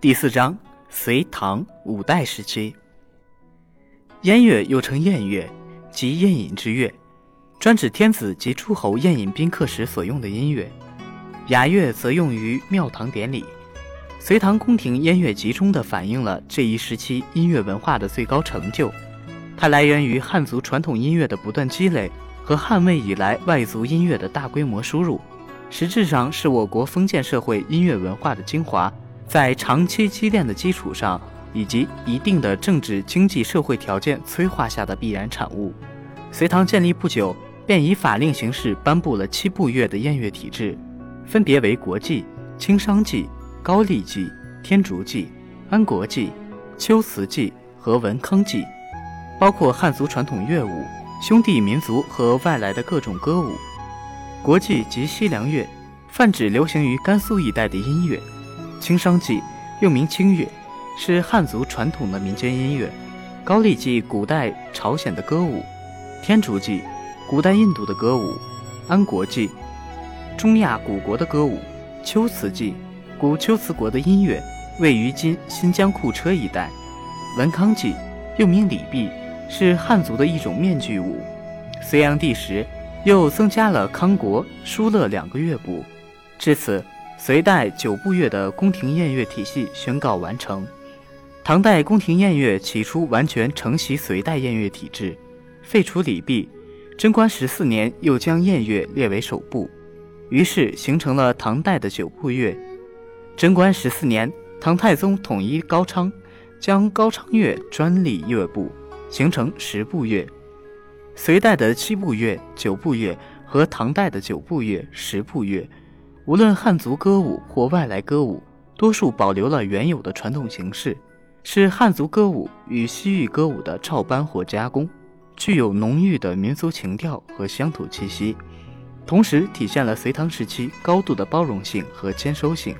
第四章：隋唐五代时期。燕乐又称宴乐，即宴饮之乐，专指天子及诸侯宴饮宾客时所用的音乐。雅乐则用于庙堂典礼。隋唐宫廷音乐集中地反映了这一时期音乐文化的最高成就。它来源于汉族传统音乐的不断积累和汉魏以来外族音乐的大规模输入，实质上是我国封建社会音乐文化的精华，在长期积淀的基础上，以及一定的政治、经济、社会条件催化下的必然产物。隋唐建立不久，便以法令形式颁布了七部乐的宴乐体制，分别为国祭、清商记。高丽记、天竺记、安国记、秋瓷祭和文康记，包括汉族传统乐舞、兄弟民族和外来的各种歌舞。国际及西凉乐，泛指流行于甘肃一带的音乐。清商祭又名清乐，是汉族传统的民间音乐。高丽祭古代朝鲜的歌舞，天竺祭古代印度的歌舞，安国祭中亚古国的歌舞，秋瓷祭。古龟兹国的音乐位于今新疆库车一带。文康祭又名礼毕，是汉族的一种面具舞。隋炀帝时，又增加了康国、疏勒两个乐部。至此，隋代九部乐的宫廷宴乐体系宣告完成。唐代宫廷宴乐起初完全承袭隋代宴乐体制，废除礼毕。贞观十四年，又将宴乐列为首部，于是形成了唐代的九部乐。贞观十四年，唐太宗统一高昌，将高昌乐专立乐部，形成十部乐。隋代的七部乐、九部乐和唐代的九部乐、十部乐，无论汉族歌舞或外来歌舞，多数保留了原有的传统形式，是汉族歌舞与西域歌舞的照搬或加工，具有浓郁的民族情调和乡土气息，同时体现了隋唐时期高度的包容性和兼收性。